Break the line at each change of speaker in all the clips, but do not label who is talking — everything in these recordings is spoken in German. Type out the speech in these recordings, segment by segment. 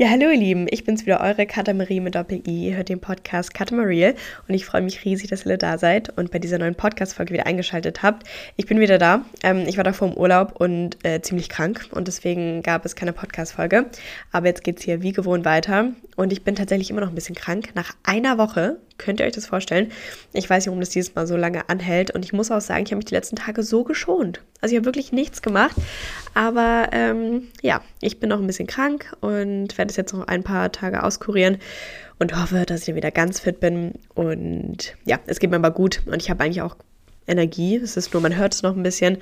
Ja, hallo ihr Lieben, ich bin's wieder, eure Katamarie mit Doppel-I. Ihr hört den Podcast Katamarie und ich freue mich riesig, dass ihr da seid und bei dieser neuen Podcast-Folge wieder eingeschaltet habt. Ich bin wieder da. Ähm, ich war davor im Urlaub und äh, ziemlich krank und deswegen gab es keine Podcast-Folge. Aber jetzt geht's hier wie gewohnt weiter und ich bin tatsächlich immer noch ein bisschen krank. Nach einer Woche Könnt ihr euch das vorstellen? Ich weiß nicht, warum das dieses Mal so lange anhält. Und ich muss auch sagen, ich habe mich die letzten Tage so geschont. Also ich habe wirklich nichts gemacht. Aber ähm, ja, ich bin noch ein bisschen krank und werde es jetzt noch ein paar Tage auskurieren und hoffe, dass ich wieder ganz fit bin. Und ja, es geht mir aber gut. Und ich habe eigentlich auch Energie. Es ist nur, man hört es noch ein bisschen.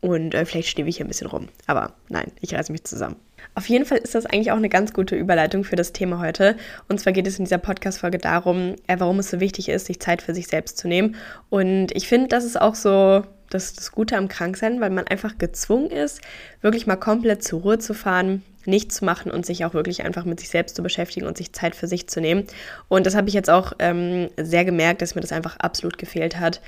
Und äh, vielleicht stehe ich hier ein bisschen rum. Aber nein, ich reiße mich zusammen. Auf jeden Fall ist das eigentlich auch eine ganz gute Überleitung für das Thema heute. Und zwar geht es in dieser Podcast-Folge darum, äh, warum es so wichtig ist, sich Zeit für sich selbst zu nehmen. Und ich finde, das ist auch so das, das Gute am Kranksein, weil man einfach gezwungen ist, wirklich mal komplett zur Ruhe zu fahren, nichts zu machen und sich auch wirklich einfach mit sich selbst zu beschäftigen und sich Zeit für sich zu nehmen. Und das habe ich jetzt auch ähm, sehr gemerkt, dass mir das einfach absolut gefehlt hat.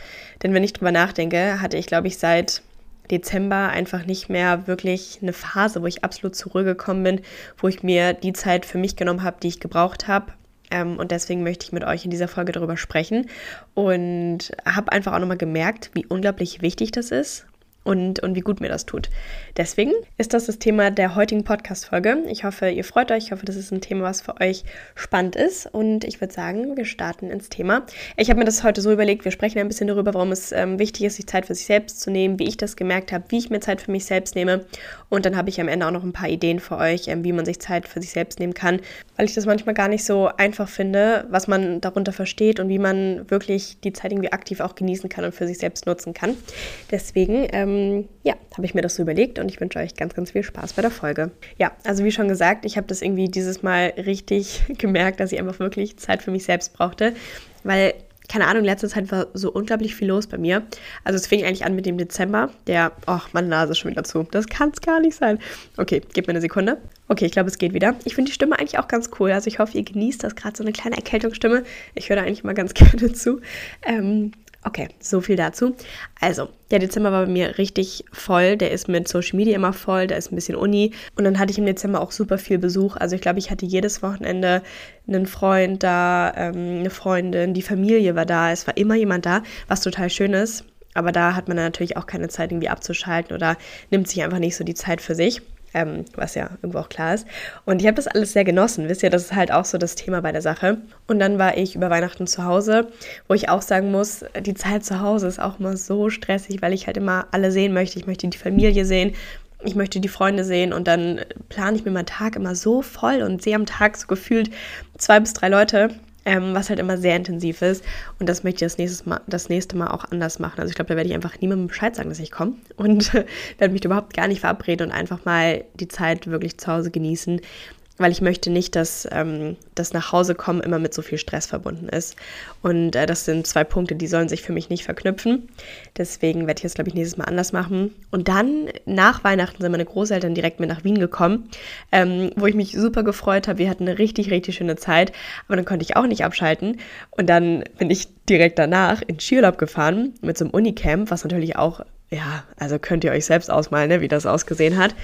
Denn wenn ich drüber nachdenke, hatte ich, glaube ich, seit Dezember einfach nicht mehr wirklich eine Phase, wo ich absolut zur Ruhe gekommen bin, wo ich mir die Zeit für mich genommen habe, die ich gebraucht habe. Ähm, und deswegen möchte ich mit euch in dieser Folge darüber sprechen und habe einfach auch nochmal gemerkt, wie unglaublich wichtig das ist und, und wie gut mir das tut. Deswegen ist das das Thema der heutigen Podcast-Folge. Ich hoffe, ihr freut euch. Ich hoffe, das ist ein Thema, was für euch spannend ist. Und ich würde sagen, wir starten ins Thema. Ich habe mir das heute so überlegt, wir sprechen ein bisschen darüber, warum es ähm, wichtig ist, sich Zeit für sich selbst zu nehmen, wie ich das gemerkt habe, wie ich mir Zeit für mich selbst nehme. Und dann habe ich am Ende auch noch ein paar Ideen für euch, ähm, wie man sich Zeit für sich selbst nehmen kann, weil ich das manchmal gar nicht so einfach finde, was man darunter versteht und wie man wirklich die Zeit irgendwie aktiv auch genießen kann und für sich selbst nutzen kann. Deswegen, ähm, ja, habe ich mir das so überlegt und ich wünsche euch ganz, ganz viel Spaß bei der Folge. Ja, also wie schon gesagt, ich habe das irgendwie dieses Mal richtig gemerkt, dass ich einfach wirklich Zeit für mich selbst brauchte, weil keine Ahnung, letzte Zeit war so unglaublich viel los bei mir. Also es fing eigentlich an mit dem Dezember, der, ach, meine Nase ist schon wieder zu. Das kann es gar nicht sein. Okay, gib mir eine Sekunde. Okay, ich glaube, es geht wieder. Ich finde die Stimme eigentlich auch ganz cool. Also ich hoffe, ihr genießt das gerade so eine kleine Erkältungsstimme. Ich höre da eigentlich mal ganz gerne zu. Ähm, Okay, so viel dazu. Also, der Dezember war bei mir richtig voll. Der ist mit Social Media immer voll, da ist ein bisschen Uni. Und dann hatte ich im Dezember auch super viel Besuch. Also, ich glaube, ich hatte jedes Wochenende einen Freund da, ähm, eine Freundin, die Familie war da. Es war immer jemand da, was total schön ist. Aber da hat man natürlich auch keine Zeit, irgendwie abzuschalten oder nimmt sich einfach nicht so die Zeit für sich ähm, was ja irgendwo auch klar ist. Und ich habe das alles sehr genossen, wisst ihr, das ist halt auch so das Thema bei der Sache. Und dann war ich über Weihnachten zu Hause, wo ich auch sagen muss, die Zeit zu Hause ist auch immer so stressig, weil ich halt immer alle sehen möchte. Ich möchte die Familie sehen, ich möchte die Freunde sehen und dann plane ich mir meinen Tag immer so voll und sehe am Tag so gefühlt zwei bis drei Leute ähm, was halt immer sehr intensiv ist. Und das möchte ich das nächste Mal, das nächste Mal auch anders machen. Also ich glaube, da werde ich einfach niemandem Bescheid sagen, dass ich komme und werde mich überhaupt gar nicht verabreden und einfach mal die Zeit wirklich zu Hause genießen weil ich möchte nicht, dass ähm, das Nachhausekommen immer mit so viel Stress verbunden ist. Und äh, das sind zwei Punkte, die sollen sich für mich nicht verknüpfen. Deswegen werde ich das, glaube ich, nächstes Mal anders machen. Und dann nach Weihnachten sind meine Großeltern direkt mit nach Wien gekommen, ähm, wo ich mich super gefreut habe. Wir hatten eine richtig, richtig schöne Zeit, aber dann konnte ich auch nicht abschalten. Und dann bin ich direkt danach in Skiurlaub gefahren mit so einem Unicamp, was natürlich auch ja, also könnt ihr euch selbst ausmalen, ne, wie das ausgesehen hat.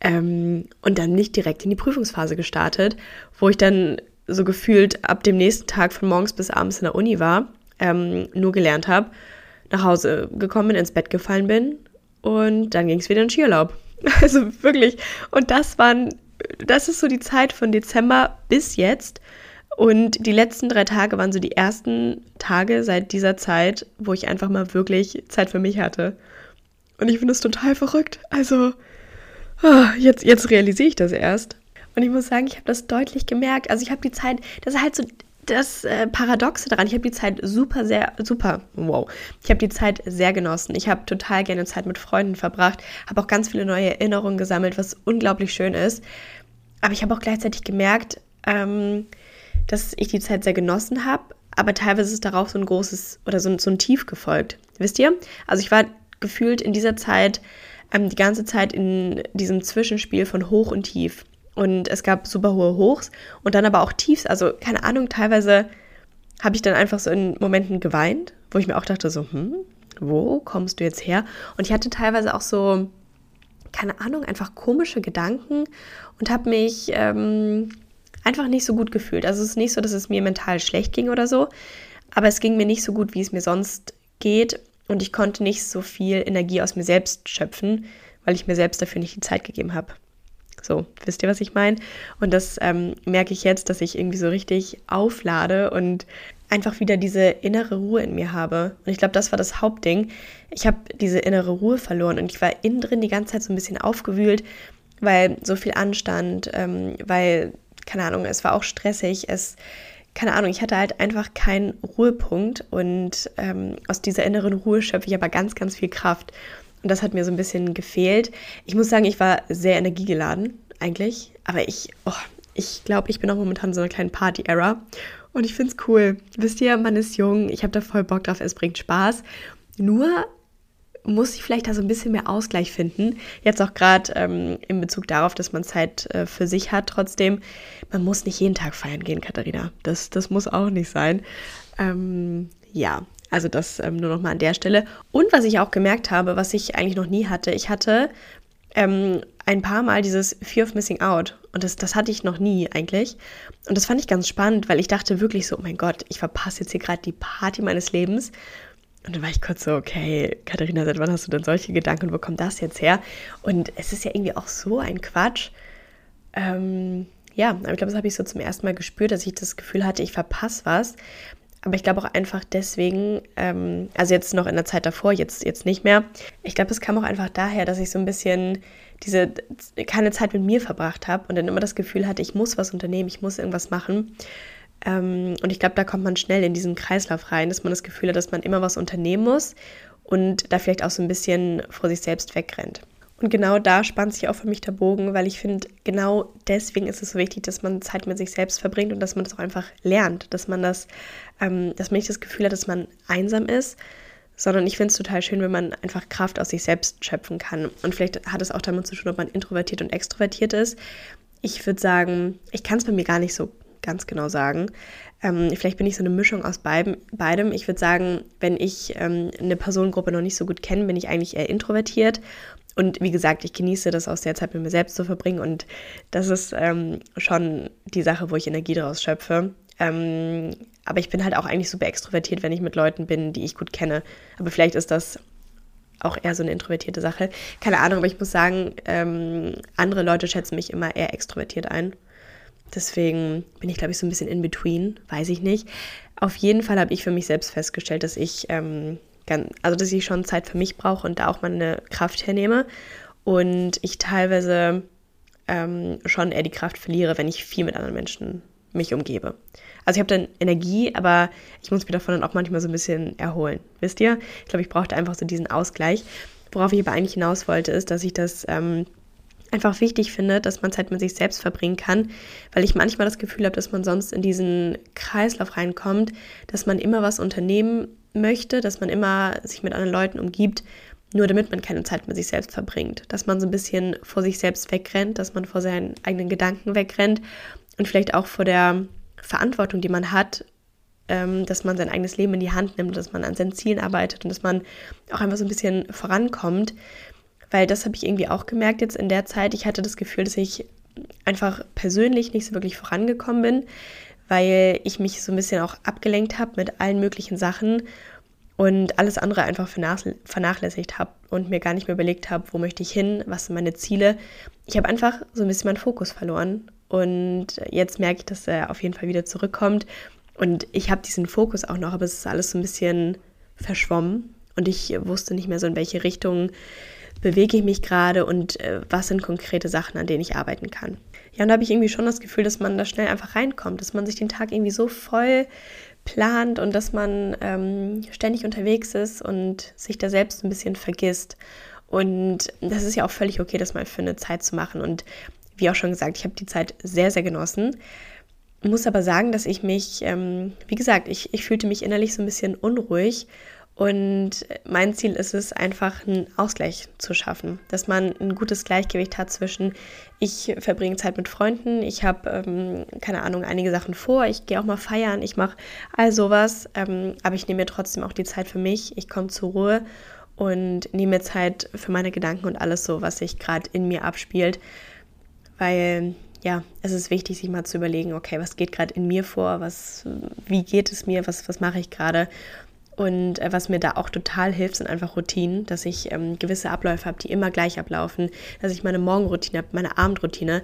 Ähm, und dann nicht direkt in die Prüfungsphase gestartet, wo ich dann so gefühlt ab dem nächsten Tag von morgens bis abends in der Uni war, ähm, nur gelernt habe, nach Hause gekommen bin, ins Bett gefallen bin und dann ging es wieder in Skiurlaub. Also wirklich. Und das waren, das ist so die Zeit von Dezember bis jetzt. Und die letzten drei Tage waren so die ersten Tage seit dieser Zeit, wo ich einfach mal wirklich Zeit für mich hatte. Und ich finde es total verrückt. Also, jetzt, jetzt realisiere ich das erst. Und ich muss sagen, ich habe das deutlich gemerkt. Also ich habe die Zeit, das ist halt so das äh, Paradoxe daran. Ich habe die Zeit super, sehr, super, wow. Ich habe die Zeit sehr genossen. Ich habe total gerne Zeit mit Freunden verbracht, habe auch ganz viele neue Erinnerungen gesammelt, was unglaublich schön ist. Aber ich habe auch gleichzeitig gemerkt, ähm, dass ich die Zeit sehr genossen habe, aber teilweise ist darauf so ein großes oder so, so ein Tief gefolgt. Wisst ihr? Also ich war gefühlt in dieser Zeit ähm, die ganze Zeit in diesem Zwischenspiel von Hoch und Tief. Und es gab super hohe Hochs und dann aber auch Tiefs. Also keine Ahnung, teilweise habe ich dann einfach so in Momenten geweint, wo ich mir auch dachte, so, hm, wo kommst du jetzt her? Und ich hatte teilweise auch so, keine Ahnung, einfach komische Gedanken und habe mich, ähm, einfach nicht so gut gefühlt. Also es ist nicht so, dass es mir mental schlecht ging oder so, aber es ging mir nicht so gut, wie es mir sonst geht und ich konnte nicht so viel Energie aus mir selbst schöpfen, weil ich mir selbst dafür nicht die Zeit gegeben habe. So, wisst ihr, was ich meine? Und das ähm, merke ich jetzt, dass ich irgendwie so richtig auflade und einfach wieder diese innere Ruhe in mir habe. Und ich glaube, das war das Hauptding. Ich habe diese innere Ruhe verloren und ich war innen drin die ganze Zeit so ein bisschen aufgewühlt, weil so viel Anstand, ähm, weil, keine Ahnung, es war auch stressig, es, keine Ahnung, ich hatte halt einfach keinen Ruhepunkt und ähm, aus dieser inneren Ruhe schöpfe ich aber ganz, ganz viel Kraft. Und das hat mir so ein bisschen gefehlt. Ich muss sagen, ich war sehr energiegeladen eigentlich, aber ich, oh, ich glaube, ich bin auch momentan so eine kleine Party-Era und ich finde es cool. Wisst ihr, man ist jung, ich habe da voll Bock drauf, es bringt Spaß. Nur muss ich vielleicht da so ein bisschen mehr Ausgleich finden. Jetzt auch gerade ähm, in Bezug darauf, dass man Zeit äh, für sich hat. Trotzdem, man muss nicht jeden Tag feiern gehen, Katharina. Das, das muss auch nicht sein. Ähm, ja, also das ähm, nur noch mal an der Stelle. Und was ich auch gemerkt habe, was ich eigentlich noch nie hatte, ich hatte ähm, ein paar Mal dieses Fear of Missing Out. Und das, das hatte ich noch nie eigentlich. Und das fand ich ganz spannend, weil ich dachte wirklich so, oh mein Gott, ich verpasse jetzt hier gerade die Party meines Lebens. Und dann war ich kurz so, okay, Katharina, seit wann hast du denn solche Gedanken? Wo kommt das jetzt her? Und es ist ja irgendwie auch so ein Quatsch. Ähm, ja, aber ich glaube, das habe ich so zum ersten Mal gespürt, dass ich das Gefühl hatte, ich verpasse was. Aber ich glaube auch einfach deswegen, ähm, also jetzt noch in der Zeit davor, jetzt, jetzt nicht mehr. Ich glaube, es kam auch einfach daher, dass ich so ein bisschen diese keine Zeit mit mir verbracht habe und dann immer das Gefühl hatte, ich muss was unternehmen, ich muss irgendwas machen. Ähm, und ich glaube, da kommt man schnell in diesen Kreislauf rein, dass man das Gefühl hat, dass man immer was unternehmen muss und da vielleicht auch so ein bisschen vor sich selbst wegrennt. Und genau da spannt sich auch für mich der Bogen, weil ich finde, genau deswegen ist es so wichtig, dass man Zeit mit sich selbst verbringt und dass man das auch einfach lernt, dass man das, ähm, dass man nicht das Gefühl hat, dass man einsam ist, sondern ich finde es total schön, wenn man einfach Kraft aus sich selbst schöpfen kann. Und vielleicht hat es auch damit zu tun, ob man introvertiert und extrovertiert ist. Ich würde sagen, ich kann es bei mir gar nicht so ganz genau sagen. Ähm, vielleicht bin ich so eine Mischung aus beidem. Ich würde sagen, wenn ich ähm, eine Personengruppe noch nicht so gut kenne, bin ich eigentlich eher introvertiert und wie gesagt, ich genieße das aus der Zeit mit mir selbst zu verbringen und das ist ähm, schon die Sache, wo ich Energie daraus schöpfe. Ähm, aber ich bin halt auch eigentlich super extrovertiert, wenn ich mit Leuten bin, die ich gut kenne. Aber vielleicht ist das auch eher so eine introvertierte Sache. Keine Ahnung, aber ich muss sagen, ähm, andere Leute schätzen mich immer eher extrovertiert ein. Deswegen bin ich, glaube ich, so ein bisschen in between, weiß ich nicht. Auf jeden Fall habe ich für mich selbst festgestellt, dass ich ähm, also dass ich schon Zeit für mich brauche und da auch meine Kraft hernehme. Und ich teilweise ähm, schon eher die Kraft verliere, wenn ich viel mit anderen Menschen mich umgebe. Also ich habe dann Energie, aber ich muss mich davon dann auch manchmal so ein bisschen erholen. Wisst ihr? Ich glaube, ich brauchte einfach so diesen Ausgleich. Worauf ich aber eigentlich hinaus wollte, ist, dass ich das ähm, einfach wichtig finde, dass man Zeit mit sich selbst verbringen kann, weil ich manchmal das Gefühl habe, dass man sonst in diesen Kreislauf reinkommt, dass man immer was unternehmen möchte, dass man immer sich mit anderen Leuten umgibt, nur damit man keine Zeit mit sich selbst verbringt. Dass man so ein bisschen vor sich selbst wegrennt, dass man vor seinen eigenen Gedanken wegrennt und vielleicht auch vor der Verantwortung, die man hat, ähm, dass man sein eigenes Leben in die Hand nimmt, dass man an seinen Zielen arbeitet und dass man auch einfach so ein bisschen vorankommt. Weil das habe ich irgendwie auch gemerkt jetzt in der Zeit. Ich hatte das Gefühl, dass ich einfach persönlich nicht so wirklich vorangekommen bin weil ich mich so ein bisschen auch abgelenkt habe mit allen möglichen Sachen und alles andere einfach vernachlässigt habe und mir gar nicht mehr überlegt habe, wo möchte ich hin, was sind meine Ziele. Ich habe einfach so ein bisschen meinen Fokus verloren und jetzt merke ich, dass er auf jeden Fall wieder zurückkommt und ich habe diesen Fokus auch noch, aber es ist alles so ein bisschen verschwommen und ich wusste nicht mehr so in welche Richtung bewege ich mich gerade und äh, was sind konkrete Sachen, an denen ich arbeiten kann. Ja, und da habe ich irgendwie schon das Gefühl, dass man da schnell einfach reinkommt, dass man sich den Tag irgendwie so voll plant und dass man ähm, ständig unterwegs ist und sich da selbst ein bisschen vergisst. Und das ist ja auch völlig okay, das mal für eine Zeit zu machen. Und wie auch schon gesagt, ich habe die Zeit sehr, sehr genossen. Muss aber sagen, dass ich mich, ähm, wie gesagt, ich, ich fühlte mich innerlich so ein bisschen unruhig und mein Ziel ist es, einfach einen Ausgleich zu schaffen, dass man ein gutes Gleichgewicht hat zwischen, ich verbringe Zeit mit Freunden, ich habe, ähm, keine Ahnung, einige Sachen vor, ich gehe auch mal feiern, ich mache all sowas, ähm, aber ich nehme mir trotzdem auch die Zeit für mich, ich komme zur Ruhe und nehme mir Zeit für meine Gedanken und alles so, was sich gerade in mir abspielt. Weil, ja, es ist wichtig, sich mal zu überlegen, okay, was geht gerade in mir vor, was, wie geht es mir, was, was mache ich gerade und äh, was mir da auch total hilft, sind einfach Routinen, dass ich ähm, gewisse Abläufe habe, die immer gleich ablaufen, dass ich meine Morgenroutine habe, meine Abendroutine.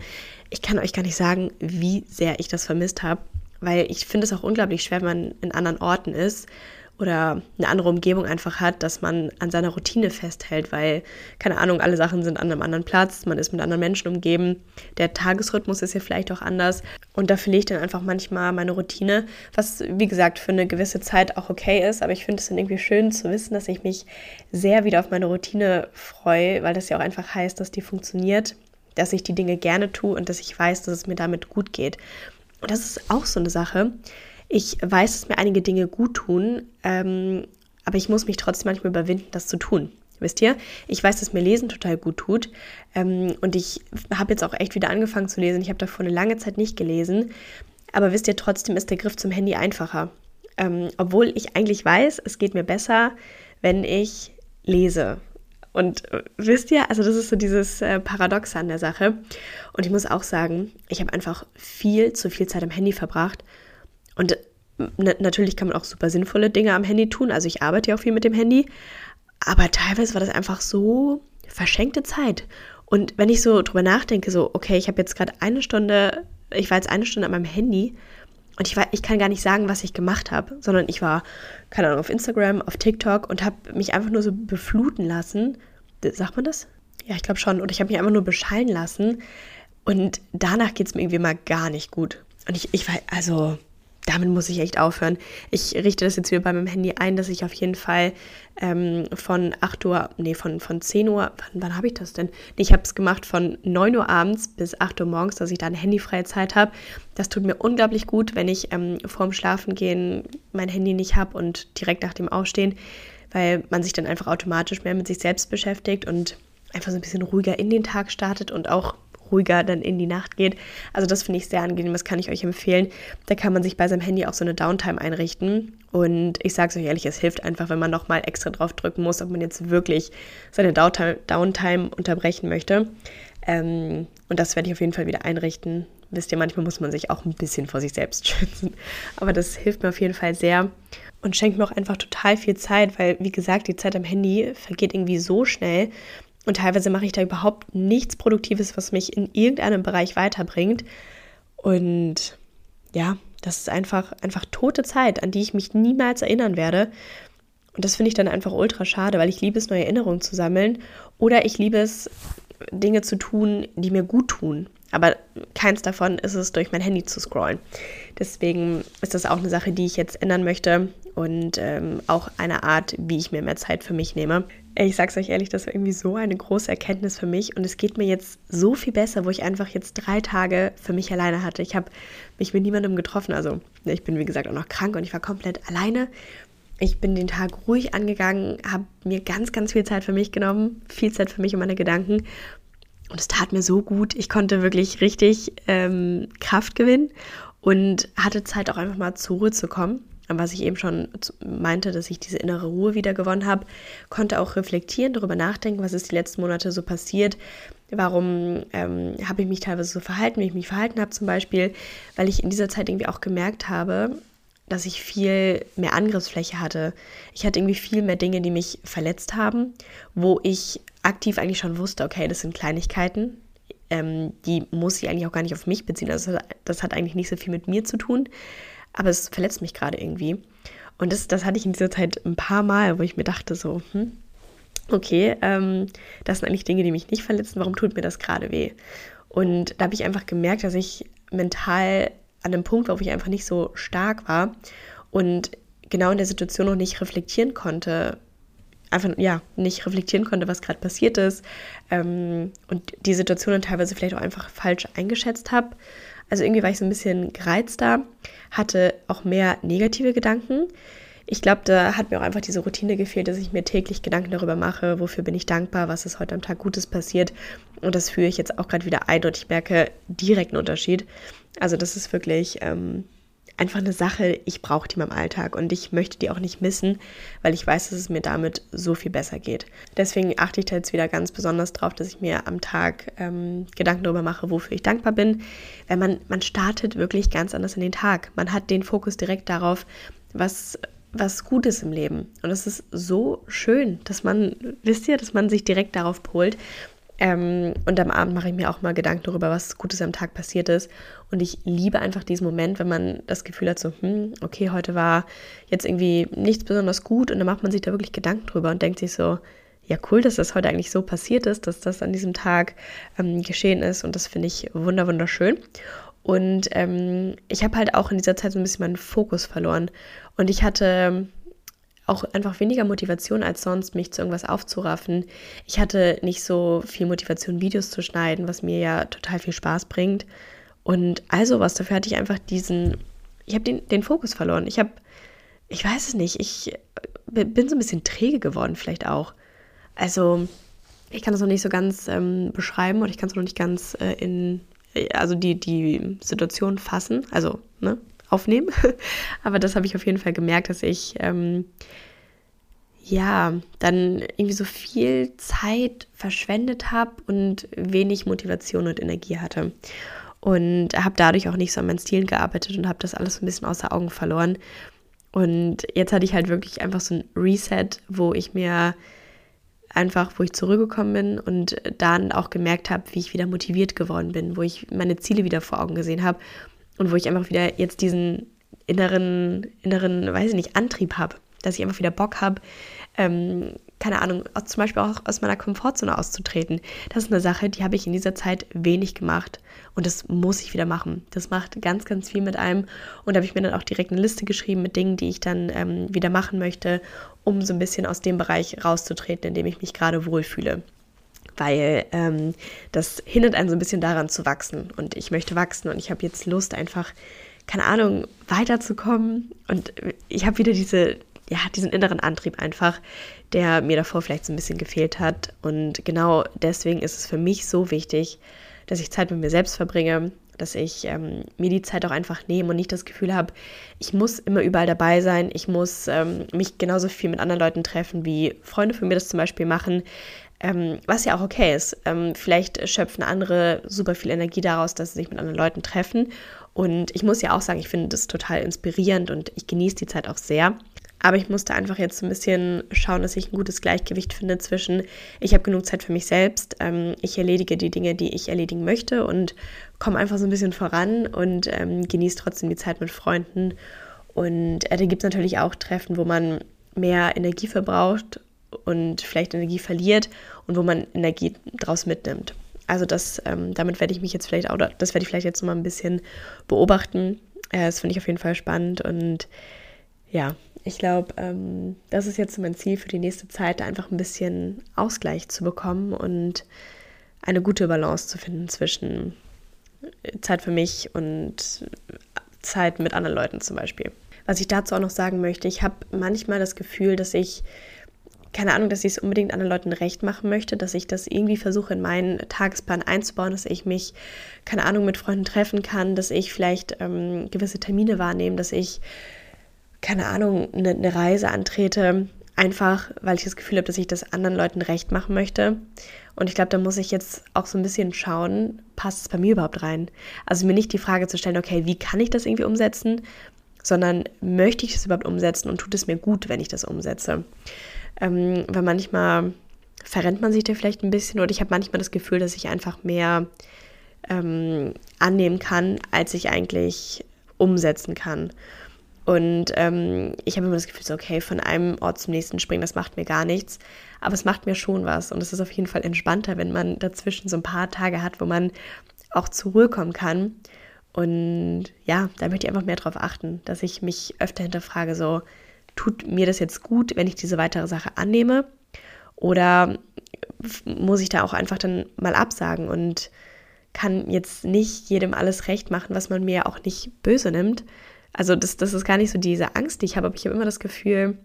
Ich kann euch gar nicht sagen, wie sehr ich das vermisst habe, weil ich finde es auch unglaublich schwer, wenn man in anderen Orten ist oder eine andere Umgebung einfach hat, dass man an seiner Routine festhält, weil, keine Ahnung, alle Sachen sind an einem anderen Platz, man ist mit anderen Menschen umgeben, der Tagesrhythmus ist ja vielleicht auch anders und da verliere ich dann einfach manchmal meine Routine, was, wie gesagt, für eine gewisse Zeit auch okay ist, aber ich finde es dann irgendwie schön zu wissen, dass ich mich sehr wieder auf meine Routine freue, weil das ja auch einfach heißt, dass die funktioniert, dass ich die Dinge gerne tue und dass ich weiß, dass es mir damit gut geht. Und das ist auch so eine Sache, ich weiß, dass mir einige Dinge gut tun, ähm, aber ich muss mich trotzdem manchmal überwinden, das zu tun. Wisst ihr? Ich weiß, dass mir Lesen total gut tut. Ähm, und ich habe jetzt auch echt wieder angefangen zu lesen. Ich habe davor eine lange Zeit nicht gelesen. Aber wisst ihr, trotzdem ist der Griff zum Handy einfacher. Ähm, obwohl ich eigentlich weiß, es geht mir besser, wenn ich lese. Und äh, wisst ihr, also das ist so dieses äh, Paradoxe an der Sache. Und ich muss auch sagen, ich habe einfach viel zu viel Zeit am Handy verbracht und natürlich kann man auch super sinnvolle Dinge am Handy tun. Also ich arbeite ja auch viel mit dem Handy. Aber teilweise war das einfach so verschenkte Zeit. Und wenn ich so drüber nachdenke, so, okay, ich habe jetzt gerade eine Stunde, ich war jetzt eine Stunde an meinem Handy und ich, war, ich kann gar nicht sagen, was ich gemacht habe, sondern ich war, keine Ahnung, auf Instagram, auf TikTok und habe mich einfach nur so befluten lassen. Sagt man das? Ja, ich glaube schon. Und ich habe mich einfach nur beschallen lassen. Und danach geht es mir irgendwie mal gar nicht gut. Und ich, ich war, also, damit muss ich echt aufhören. Ich richte das jetzt wieder bei meinem Handy ein, dass ich auf jeden Fall ähm, von 8 Uhr, nee, von, von 10 Uhr, wann, wann habe ich das denn? Nee, ich habe es gemacht von 9 Uhr abends bis 8 Uhr morgens, dass ich da eine handyfreie Zeit habe. Das tut mir unglaublich gut, wenn ich ähm, vorm Schlafengehen mein Handy nicht habe und direkt nach dem Aufstehen, weil man sich dann einfach automatisch mehr mit sich selbst beschäftigt und einfach so ein bisschen ruhiger in den Tag startet und auch ruhiger dann in die Nacht geht. Also das finde ich sehr angenehm, das kann ich euch empfehlen. Da kann man sich bei seinem Handy auch so eine Downtime einrichten. Und ich sage es euch ehrlich, es hilft einfach, wenn man nochmal extra drauf drücken muss, ob man jetzt wirklich seine Downtime, unterbrechen möchte. Ähm, und das werde ich auf jeden Fall wieder einrichten. Wisst ihr, manchmal muss man sich auch ein bisschen vor sich selbst schützen. Aber das hilft mir auf jeden Fall sehr und schenkt mir auch einfach total viel Zeit, weil, wie gesagt, die Zeit am Handy vergeht irgendwie so schnell. Und teilweise mache ich da überhaupt nichts Produktives, was mich in irgendeinem Bereich weiterbringt. Und ja, das ist einfach, einfach tote Zeit, an die ich mich niemals erinnern werde. Und das finde ich dann einfach ultra schade, weil ich liebe es, neue Erinnerungen zu sammeln. Oder ich liebe es, Dinge zu tun, die mir gut tun. Aber keins davon ist es, durch mein Handy zu scrollen. Deswegen ist das auch eine Sache, die ich jetzt ändern möchte und ähm, auch eine Art, wie ich mir mehr Zeit für mich nehme. Ich sag's euch ehrlich, das war irgendwie so eine große Erkenntnis für mich und es geht mir jetzt so viel besser, wo ich einfach jetzt drei Tage für mich alleine hatte. Ich habe mich mit niemandem getroffen, also ich bin wie gesagt auch noch krank und ich war komplett alleine. Ich bin den Tag ruhig angegangen, habe mir ganz, ganz viel Zeit für mich genommen, viel Zeit für mich und meine Gedanken und es tat mir so gut. Ich konnte wirklich richtig ähm, Kraft gewinnen und hatte Zeit auch einfach mal zur Ruhe zu kommen. Was ich eben schon meinte, dass ich diese innere Ruhe wieder gewonnen habe, konnte auch reflektieren, darüber nachdenken, was ist die letzten Monate so passiert, warum ähm, habe ich mich teilweise so verhalten, wie ich mich verhalten habe zum Beispiel, weil ich in dieser Zeit irgendwie auch gemerkt habe, dass ich viel mehr Angriffsfläche hatte. Ich hatte irgendwie viel mehr Dinge, die mich verletzt haben, wo ich aktiv eigentlich schon wusste, okay, das sind Kleinigkeiten, ähm, die muss ich eigentlich auch gar nicht auf mich beziehen. Also das hat eigentlich nicht so viel mit mir zu tun, aber es verletzt mich gerade irgendwie. Und das, das hatte ich in dieser Zeit ein paar Mal, wo ich mir dachte so, hm, okay, ähm, das sind eigentlich Dinge, die mich nicht verletzen, warum tut mir das gerade weh? Und da habe ich einfach gemerkt, dass ich mental an einem Punkt war, wo ich einfach nicht so stark war und genau in der Situation noch nicht reflektieren konnte, einfach ja nicht reflektieren konnte, was gerade passiert ist ähm, und die Situation dann teilweise vielleicht auch einfach falsch eingeschätzt habe. Also irgendwie war ich so ein bisschen gereizter, hatte auch mehr negative Gedanken. Ich glaube, da hat mir auch einfach diese Routine gefehlt, dass ich mir täglich Gedanken darüber mache, wofür bin ich dankbar, was ist heute am Tag Gutes passiert. Und das führe ich jetzt auch gerade wieder ein und ich merke direkt einen Unterschied. Also das ist wirklich ähm, einfach eine Sache, ich brauche die in meinem Alltag und ich möchte die auch nicht missen, weil ich weiß, dass es mir damit so viel besser geht. Deswegen achte ich da jetzt wieder ganz besonders drauf, dass ich mir am Tag ähm, Gedanken darüber mache, wofür ich dankbar bin. Weil man, man startet wirklich ganz anders in den Tag. Man hat den Fokus direkt darauf, was was Gutes im Leben. Und es ist so schön, dass man, wisst ihr, dass man sich direkt darauf polt. Ähm, und am Abend mache ich mir auch mal Gedanken darüber, was Gutes am Tag passiert ist. Und ich liebe einfach diesen Moment, wenn man das Gefühl hat, so, hm, okay, heute war jetzt irgendwie nichts besonders gut. Und dann macht man sich da wirklich Gedanken drüber und denkt sich so, ja, cool, dass das heute eigentlich so passiert ist, dass das an diesem Tag ähm, geschehen ist. Und das finde ich wunder wunderschön. Und ähm, ich habe halt auch in dieser Zeit so ein bisschen meinen Fokus verloren. Und ich hatte auch einfach weniger Motivation als sonst, mich zu irgendwas aufzuraffen. Ich hatte nicht so viel Motivation, Videos zu schneiden, was mir ja total viel Spaß bringt. Und also was, dafür hatte ich einfach diesen, ich habe den, den Fokus verloren. Ich habe, ich weiß es nicht, ich bin so ein bisschen träge geworden vielleicht auch. Also ich kann das noch nicht so ganz ähm, beschreiben und ich kann es noch nicht ganz äh, in, also die, die Situation fassen. Also, ne, aufnehmen. Aber das habe ich auf jeden Fall gemerkt, dass ich ähm, ja dann irgendwie so viel Zeit verschwendet habe und wenig Motivation und Energie hatte. Und habe dadurch auch nicht so an meinen Stilen gearbeitet und habe das alles ein bisschen außer Augen verloren. Und jetzt hatte ich halt wirklich einfach so ein Reset, wo ich mir einfach, wo ich zurückgekommen bin und dann auch gemerkt habe, wie ich wieder motiviert geworden bin, wo ich meine Ziele wieder vor Augen gesehen habe und wo ich einfach wieder jetzt diesen inneren, inneren, weiß ich nicht, Antrieb habe, dass ich einfach wieder Bock habe, ähm, keine Ahnung, zum Beispiel auch aus meiner Komfortzone auszutreten. Das ist eine Sache, die habe ich in dieser Zeit wenig gemacht und das muss ich wieder machen. Das macht ganz, ganz viel mit einem und da habe ich mir dann auch direkt eine Liste geschrieben mit Dingen, die ich dann ähm, wieder machen möchte, um so ein bisschen aus dem Bereich rauszutreten, in dem ich mich gerade wohlfühle weil ähm, das hindert einen so ein bisschen daran zu wachsen. Und ich möchte wachsen und ich habe jetzt Lust, einfach, keine Ahnung, weiterzukommen. Und ich habe wieder diese, ja, diesen inneren Antrieb einfach, der mir davor vielleicht so ein bisschen gefehlt hat. Und genau deswegen ist es für mich so wichtig, dass ich Zeit mit mir selbst verbringe, dass ich ähm, mir die Zeit auch einfach nehme und nicht das Gefühl habe, ich muss immer überall dabei sein, ich muss ähm, mich genauso viel mit anderen Leuten treffen, wie Freunde von mir das zum Beispiel machen. Ähm, was ja auch okay ist. Ähm, vielleicht schöpfen andere super viel Energie daraus, dass sie sich mit anderen Leuten treffen. Und ich muss ja auch sagen, ich finde das total inspirierend und ich genieße die Zeit auch sehr. Aber ich musste einfach jetzt ein bisschen schauen, dass ich ein gutes Gleichgewicht finde zwischen, ich habe genug Zeit für mich selbst, ähm, ich erledige die Dinge, die ich erledigen möchte und komme einfach so ein bisschen voran und ähm, genieße trotzdem die Zeit mit Freunden. Und äh, da gibt es natürlich auch Treffen, wo man mehr Energie verbraucht und vielleicht Energie verliert und wo man Energie draus mitnimmt. Also das, ähm, damit werde ich mich jetzt vielleicht, oder das werde ich vielleicht jetzt mal ein bisschen beobachten. Äh, das finde ich auf jeden Fall spannend und ja, ich glaube, ähm, das ist jetzt mein Ziel für die nächste Zeit, einfach ein bisschen Ausgleich zu bekommen und eine gute Balance zu finden zwischen Zeit für mich und Zeit mit anderen Leuten zum Beispiel. Was ich dazu auch noch sagen möchte, ich habe manchmal das Gefühl, dass ich keine Ahnung, dass ich es unbedingt anderen Leuten recht machen möchte, dass ich das irgendwie versuche in meinen Tagesplan einzubauen, dass ich mich, keine Ahnung, mit Freunden treffen kann, dass ich vielleicht ähm, gewisse Termine wahrnehme, dass ich, keine Ahnung, eine, eine Reise antrete, einfach weil ich das Gefühl habe, dass ich das anderen Leuten recht machen möchte. Und ich glaube, da muss ich jetzt auch so ein bisschen schauen, passt es bei mir überhaupt rein? Also mir nicht die Frage zu stellen, okay, wie kann ich das irgendwie umsetzen, sondern möchte ich das überhaupt umsetzen und tut es mir gut, wenn ich das umsetze? Ähm, weil manchmal verrennt man sich da vielleicht ein bisschen oder ich habe manchmal das Gefühl, dass ich einfach mehr ähm, annehmen kann, als ich eigentlich umsetzen kann. Und ähm, ich habe immer das Gefühl, so, okay, von einem Ort zum nächsten springen, das macht mir gar nichts. Aber es macht mir schon was. Und es ist auf jeden Fall entspannter, wenn man dazwischen so ein paar Tage hat, wo man auch zur Ruhe kommen kann. Und ja, da möchte ich einfach mehr darauf achten, dass ich mich öfter hinterfrage, so, tut mir das jetzt gut, wenn ich diese weitere Sache annehme? Oder muss ich da auch einfach dann mal absagen und kann jetzt nicht jedem alles recht machen, was man mir auch nicht böse nimmt? Also das, das ist gar nicht so diese Angst, die ich habe, aber ich habe immer das Gefühl,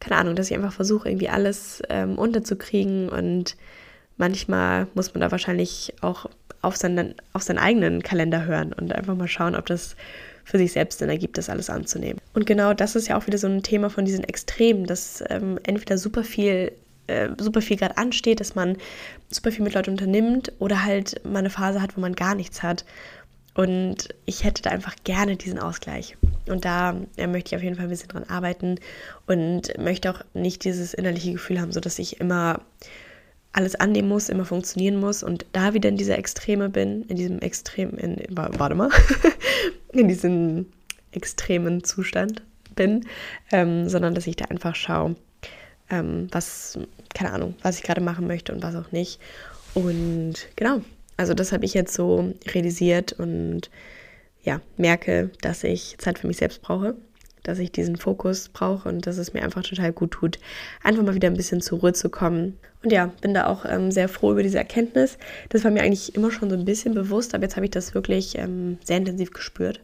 keine Ahnung, dass ich einfach versuche, irgendwie alles ähm, unterzukriegen und manchmal muss man da wahrscheinlich auch auf seinen, auf seinen eigenen Kalender hören und einfach mal schauen, ob das für sich selbst Sinn ergibt, das alles anzunehmen. Und genau das ist ja auch wieder so ein Thema von diesen Extremen, dass ähm, entweder super viel äh, super viel gerade ansteht, dass man super viel mit Leuten unternimmt oder halt mal eine Phase hat, wo man gar nichts hat. Und ich hätte da einfach gerne diesen Ausgleich. Und da ja, möchte ich auf jeden Fall ein bisschen dran arbeiten und möchte auch nicht dieses innerliche Gefühl haben, so dass ich immer alles annehmen muss, immer funktionieren muss und da wieder in dieser Extreme bin, in diesem extremen, in, warte mal, in diesem extremen Zustand bin, ähm, sondern dass ich da einfach schaue, ähm, was, keine Ahnung, was ich gerade machen möchte und was auch nicht. Und genau, also das habe ich jetzt so realisiert und ja, merke, dass ich Zeit für mich selbst brauche, dass ich diesen Fokus brauche und dass es mir einfach total gut tut, einfach mal wieder ein bisschen zur Ruhe zu kommen. Und ja, bin da auch ähm, sehr froh über diese Erkenntnis. Das war mir eigentlich immer schon so ein bisschen bewusst, aber jetzt habe ich das wirklich ähm, sehr intensiv gespürt.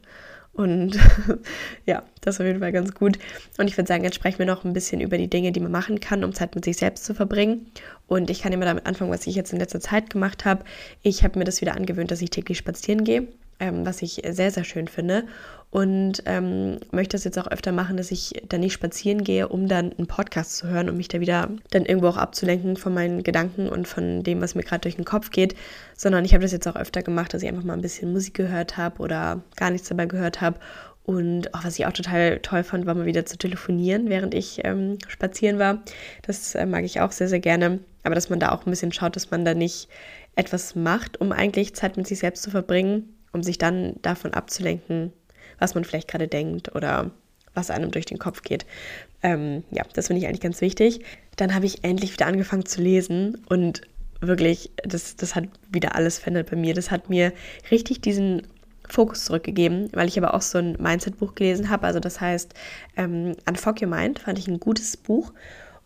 Und ja, das ist auf jeden Fall ganz gut. Und ich würde sagen, jetzt sprechen wir noch ein bisschen über die Dinge, die man machen kann, um Zeit mit sich selbst zu verbringen. Und ich kann immer damit anfangen, was ich jetzt in letzter Zeit gemacht habe. Ich habe mir das wieder angewöhnt, dass ich täglich spazieren gehe ähm, was ich sehr, sehr schön finde. Und ähm, möchte das jetzt auch öfter machen, dass ich dann nicht spazieren gehe, um dann einen Podcast zu hören und mich da wieder dann irgendwo auch abzulenken von meinen Gedanken und von dem, was mir gerade durch den Kopf geht, sondern ich habe das jetzt auch öfter gemacht, dass ich einfach mal ein bisschen Musik gehört habe oder gar nichts dabei gehört habe. Und auch was ich auch total toll fand, war mal wieder zu telefonieren, während ich ähm, spazieren war. Das äh, mag ich auch sehr, sehr gerne. Aber dass man da auch ein bisschen schaut, dass man da nicht etwas macht, um eigentlich Zeit mit sich selbst zu verbringen, um sich dann davon abzulenken, was man vielleicht gerade denkt oder was einem durch den Kopf geht. Ähm, ja, das finde ich eigentlich ganz wichtig. Dann habe ich endlich wieder angefangen zu lesen und wirklich, das, das hat wieder alles verändert bei mir. Das hat mir richtig diesen Fokus zurückgegeben, weil ich aber auch so ein Mindset-Buch gelesen habe. Also das heißt, ähm, Unfog Your Mind fand ich ein gutes Buch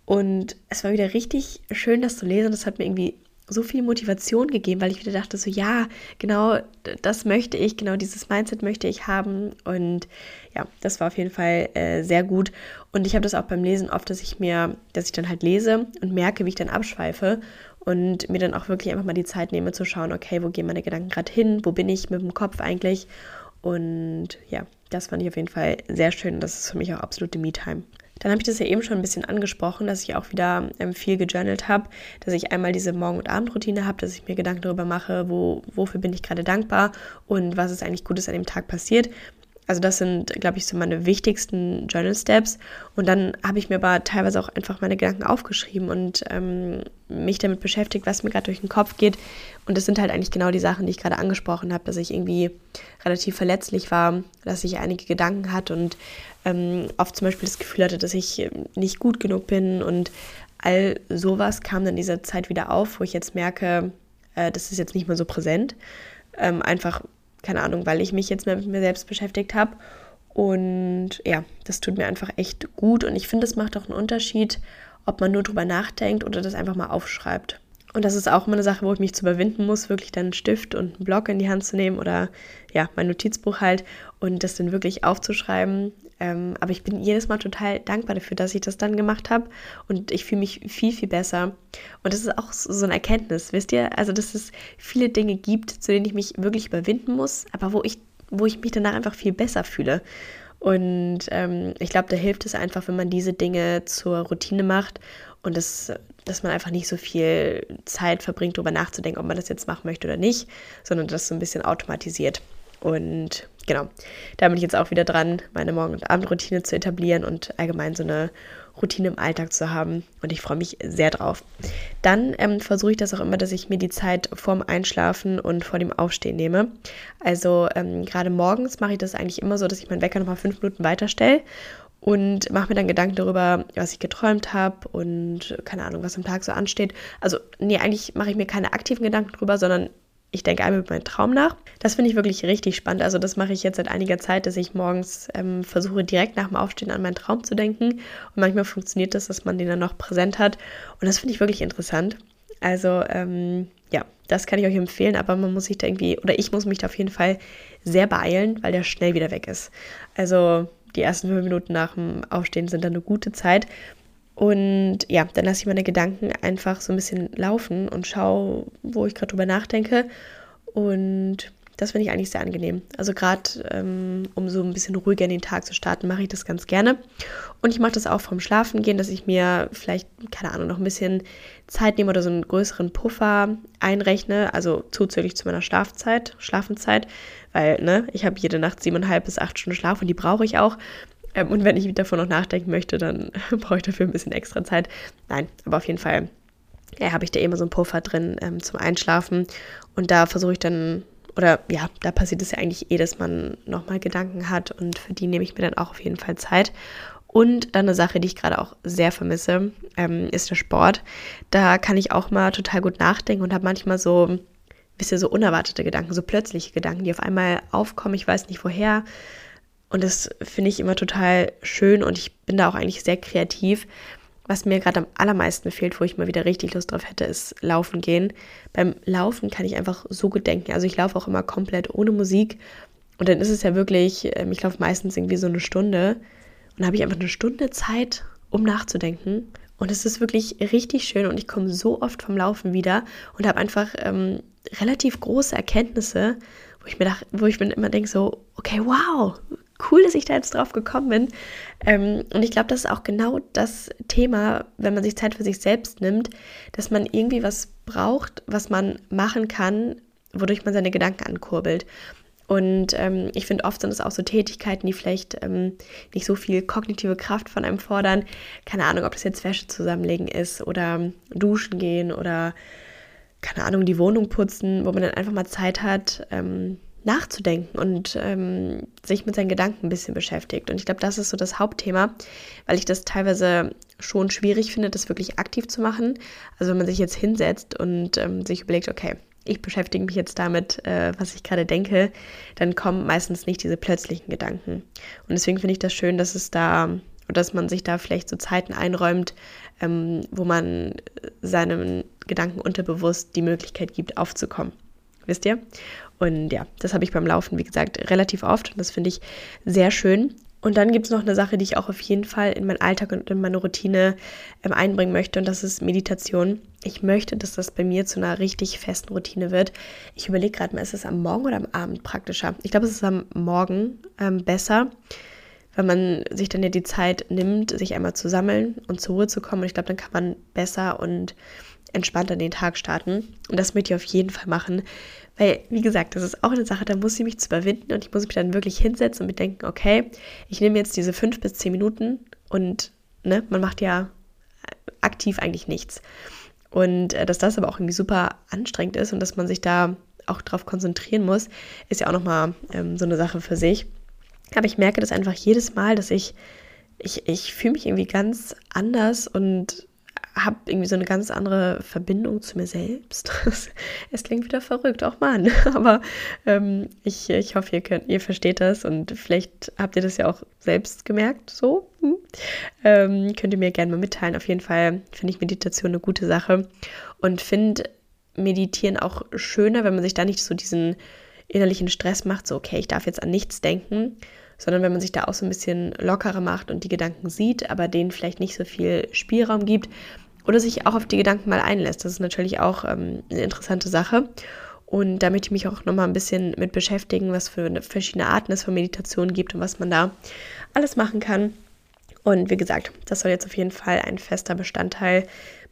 und es war wieder richtig schön, das zu lesen. Das hat mir irgendwie so viel Motivation gegeben, weil ich wieder dachte, so ja, genau das möchte ich, genau dieses Mindset möchte ich haben. Und ja, das war auf jeden Fall äh, sehr gut. Und ich habe das auch beim Lesen oft, dass ich mir, dass ich dann halt lese und merke, wie ich dann abschweife und mir dann auch wirklich einfach mal die Zeit nehme zu schauen, okay, wo gehen meine Gedanken gerade hin, wo bin ich mit dem Kopf eigentlich. Und ja, das fand ich auf jeden Fall sehr schön. Das ist für mich auch absolute Me-Time. Dann habe ich das ja eben schon ein bisschen angesprochen, dass ich auch wieder ähm, viel gejournalt habe, dass ich einmal diese Morgen- und Abendroutine habe, dass ich mir Gedanken darüber mache, wo, wofür bin ich gerade dankbar und was ist eigentlich Gutes an dem Tag passiert. Also das sind, glaube ich, so meine wichtigsten Journal Steps. Und dann habe ich mir aber teilweise auch einfach meine Gedanken aufgeschrieben und ähm, mich damit beschäftigt, was mir gerade durch den Kopf geht. Und das sind halt eigentlich genau die Sachen, die ich gerade angesprochen habe, dass ich irgendwie relativ verletzlich war, dass ich einige Gedanken hatte und ähm, oft zum Beispiel das Gefühl hatte, dass ich nicht gut genug bin. Und all sowas kam dann in dieser Zeit wieder auf, wo ich jetzt merke, äh, das ist jetzt nicht mehr so präsent. Ähm, einfach keine Ahnung, weil ich mich jetzt mehr mit mir selbst beschäftigt habe. Und ja, das tut mir einfach echt gut. Und ich finde, es macht auch einen Unterschied, ob man nur drüber nachdenkt oder das einfach mal aufschreibt. Und das ist auch immer eine Sache, wo ich mich zu überwinden muss, wirklich dann einen Stift und einen Block in die Hand zu nehmen oder ja, mein Notizbuch halt und das dann wirklich aufzuschreiben. Ähm, aber ich bin jedes Mal total dankbar dafür, dass ich das dann gemacht habe und ich fühle mich viel, viel besser. Und das ist auch so eine Erkenntnis, wisst ihr? Also, dass es viele Dinge gibt, zu denen ich mich wirklich überwinden muss, aber wo ich, wo ich mich danach einfach viel besser fühle. Und ähm, ich glaube, da hilft es einfach, wenn man diese Dinge zur Routine macht und das, dass man einfach nicht so viel Zeit verbringt, darüber nachzudenken, ob man das jetzt machen möchte oder nicht, sondern das so ein bisschen automatisiert. Und genau, da bin ich jetzt auch wieder dran, meine Morgen- und Abendroutine zu etablieren und allgemein so eine Routine im Alltag zu haben. Und ich freue mich sehr drauf. Dann ähm, versuche ich das auch immer, dass ich mir die Zeit vorm Einschlafen und vor dem Aufstehen nehme. Also ähm, gerade morgens mache ich das eigentlich immer so, dass ich meinen Wecker nochmal fünf Minuten weiterstelle und mache mir dann Gedanken darüber, was ich geträumt habe und keine Ahnung, was am Tag so ansteht. Also, nee, eigentlich mache ich mir keine aktiven Gedanken drüber, sondern ich denke einmal über meinen Traum nach. Das finde ich wirklich richtig spannend. Also das mache ich jetzt seit einiger Zeit, dass ich morgens ähm, versuche, direkt nach dem Aufstehen an meinen Traum zu denken. Und manchmal funktioniert das, dass man den dann noch präsent hat. Und das finde ich wirklich interessant. Also ähm, ja, das kann ich euch empfehlen, aber man muss sich da irgendwie, oder ich muss mich da auf jeden Fall sehr beeilen, weil der schnell wieder weg ist. Also die ersten fünf Minuten nach dem Aufstehen sind dann eine gute Zeit. Und ja, dann lasse ich meine Gedanken einfach so ein bisschen laufen und schaue, wo ich gerade drüber nachdenke. Und das finde ich eigentlich sehr angenehm. Also gerade ähm, um so ein bisschen ruhiger in den Tag zu starten, mache ich das ganz gerne. Und ich mache das auch vom Schlafengehen, dass ich mir vielleicht, keine Ahnung, noch ein bisschen Zeit nehme oder so einen größeren Puffer einrechne, also zuzüglich zu meiner Schlafzeit, Schlafenzeit, weil ne, ich habe jede Nacht siebeneinhalb bis acht Stunden Schlaf und die brauche ich auch. Ähm, und wenn ich davon noch nachdenken möchte, dann brauche ich dafür ein bisschen extra Zeit. Nein, aber auf jeden Fall ja, habe ich da immer so einen Puffer drin ähm, zum Einschlafen. Und da versuche ich dann, oder ja, da passiert es ja eigentlich eh, dass man nochmal Gedanken hat und für die nehme ich mir dann auch auf jeden Fall Zeit. Und dann eine Sache, die ich gerade auch sehr vermisse, ähm, ist der Sport. Da kann ich auch mal total gut nachdenken und habe manchmal so ein bisschen so unerwartete Gedanken, so plötzliche Gedanken, die auf einmal aufkommen. Ich weiß nicht woher. Und das finde ich immer total schön und ich bin da auch eigentlich sehr kreativ. Was mir gerade am allermeisten fehlt, wo ich mal wieder richtig Lust drauf hätte, ist Laufen gehen. Beim Laufen kann ich einfach so gut denken. Also ich laufe auch immer komplett ohne Musik. Und dann ist es ja wirklich, ähm, ich laufe meistens irgendwie so eine Stunde. Und habe ich einfach eine Stunde Zeit, um nachzudenken. Und es ist wirklich richtig schön und ich komme so oft vom Laufen wieder und habe einfach ähm, relativ große Erkenntnisse, wo ich mir, dach, wo ich mir immer denke, so, okay, wow, cool, dass ich da jetzt drauf gekommen bin. Ähm, und ich glaube, das ist auch genau das Thema, wenn man sich Zeit für sich selbst nimmt, dass man irgendwie was braucht, was man machen kann, wodurch man seine Gedanken ankurbelt. Und ähm, ich finde, oft sind es auch so Tätigkeiten, die vielleicht ähm, nicht so viel kognitive Kraft von einem fordern. Keine Ahnung, ob das jetzt Wäsche zusammenlegen ist oder duschen gehen oder, keine Ahnung, die Wohnung putzen, wo man dann einfach mal Zeit hat, ähm, nachzudenken und ähm, sich mit seinen Gedanken ein bisschen beschäftigt. Und ich glaube, das ist so das Hauptthema, weil ich das teilweise schon schwierig finde, das wirklich aktiv zu machen. Also wenn man sich jetzt hinsetzt und ähm, sich überlegt, okay, ich beschäftige mich jetzt damit, äh, was ich gerade denke, dann kommen meistens nicht diese plötzlichen Gedanken. Und deswegen finde ich das schön, dass es da, dass man sich da vielleicht so Zeiten einräumt, ähm, wo man seinem Gedanken unterbewusst die Möglichkeit gibt, aufzukommen. Wisst ihr? Und ja, das habe ich beim Laufen, wie gesagt, relativ oft und das finde ich sehr schön. Und dann gibt es noch eine Sache, die ich auch auf jeden Fall in meinen Alltag und in meine Routine ähm, einbringen möchte, und das ist Meditation. Ich möchte, dass das bei mir zu einer richtig festen Routine wird. Ich überlege gerade mal, ist es am Morgen oder am Abend praktischer? Ich glaube, es ist am Morgen ähm, besser, weil man sich dann ja die Zeit nimmt, sich einmal zu sammeln und zur Ruhe zu kommen. Und ich glaube, dann kann man besser und entspannt an den Tag starten. Und das möchte ich auf jeden Fall machen. Weil, wie gesagt, das ist auch eine Sache, da muss ich mich zu überwinden und ich muss mich dann wirklich hinsetzen und mir denken, okay, ich nehme jetzt diese fünf bis zehn Minuten und ne, man macht ja aktiv eigentlich nichts. Und äh, dass das aber auch irgendwie super anstrengend ist und dass man sich da auch drauf konzentrieren muss, ist ja auch nochmal ähm, so eine Sache für sich. Aber ich merke das einfach jedes Mal, dass ich, ich, ich fühle mich irgendwie ganz anders und habe irgendwie so eine ganz andere Verbindung zu mir selbst. es klingt wieder verrückt, auch Mann. Aber ähm, ich, ich hoffe, ihr, könnt, ihr versteht das und vielleicht habt ihr das ja auch selbst gemerkt, so. Hm. Ähm, könnt ihr mir gerne mal mitteilen. Auf jeden Fall finde ich Meditation eine gute Sache und finde Meditieren auch schöner, wenn man sich da nicht so diesen innerlichen Stress macht, so, okay, ich darf jetzt an nichts denken, sondern wenn man sich da auch so ein bisschen lockerer macht und die Gedanken sieht, aber denen vielleicht nicht so viel Spielraum gibt oder sich auch auf die Gedanken mal einlässt. Das ist natürlich auch ähm, eine interessante Sache. Und da möchte ich mich auch nochmal ein bisschen mit beschäftigen, was für verschiedene Arten es von Meditation gibt und was man da alles machen kann. Und wie gesagt, das soll jetzt auf jeden Fall ein fester Bestandteil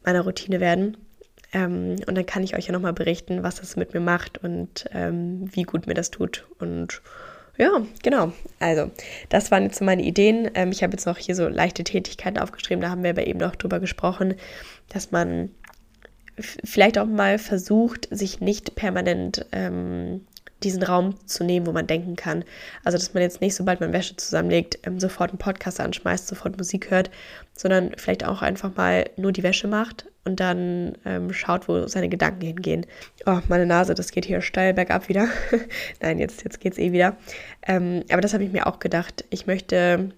meiner Routine werden. Ähm, und dann kann ich euch ja nochmal berichten, was das mit mir macht und ähm, wie gut mir das tut. Und ja, genau. Also, das waren jetzt so meine Ideen. Ähm, ich habe jetzt noch hier so leichte Tätigkeiten aufgeschrieben. Da haben wir aber eben noch drüber gesprochen, dass man vielleicht auch mal versucht, sich nicht permanent ähm, diesen Raum zu nehmen, wo man denken kann. Also, dass man jetzt nicht, sobald man Wäsche zusammenlegt, ähm, sofort einen Podcast anschmeißt, sofort Musik hört, sondern vielleicht auch einfach mal nur die Wäsche macht und dann ähm, schaut, wo seine Gedanken hingehen. Oh, meine Nase, das geht hier steil bergab wieder. Nein, jetzt, jetzt geht es eh wieder. Ähm, aber das habe ich mir auch gedacht. Ich möchte,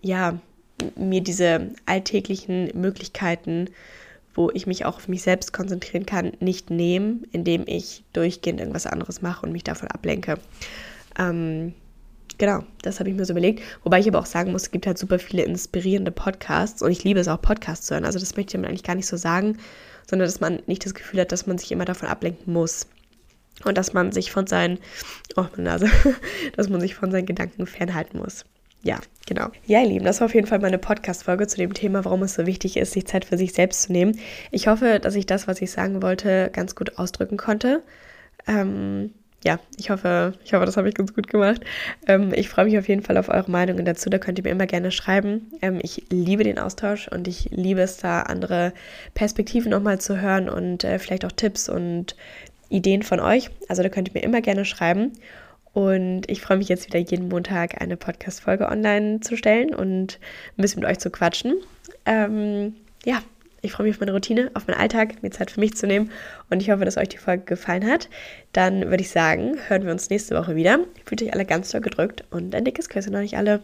ja, mir diese alltäglichen Möglichkeiten wo ich mich auch auf mich selbst konzentrieren kann, nicht nehmen, indem ich durchgehend irgendwas anderes mache und mich davon ablenke. Ähm, genau, das habe ich mir so überlegt. Wobei ich aber auch sagen muss, es gibt halt super viele inspirierende Podcasts und ich liebe es auch, Podcasts zu hören. Also das möchte ich mir eigentlich gar nicht so sagen, sondern dass man nicht das Gefühl hat, dass man sich immer davon ablenken muss. und dass man sich von seinen, oh meine Nase, dass man sich von seinen Gedanken fernhalten muss. Ja, genau. Ja, ihr Lieben, das war auf jeden Fall meine Podcast-Folge zu dem Thema, warum es so wichtig ist, sich Zeit für sich selbst zu nehmen. Ich hoffe, dass ich das, was ich sagen wollte, ganz gut ausdrücken konnte. Ähm, ja, ich hoffe, ich hoffe, das habe ich ganz gut gemacht. Ähm, ich freue mich auf jeden Fall auf eure Meinungen dazu. Da könnt ihr mir immer gerne schreiben. Ähm, ich liebe den Austausch und ich liebe es da, andere Perspektiven nochmal zu hören und äh, vielleicht auch Tipps und Ideen von euch. Also da könnt ihr mir immer gerne schreiben. Und ich freue mich jetzt wieder jeden Montag eine Podcast-Folge online zu stellen und ein bisschen mit euch zu quatschen. Ähm, ja, ich freue mich auf meine Routine, auf meinen Alltag, mir Zeit für mich zu nehmen. Und ich hoffe, dass euch die Folge gefallen hat. Dann würde ich sagen, hören wir uns nächste Woche wieder. Fühlt euch alle ganz doll gedrückt und ein dickes Küsschen an euch alle.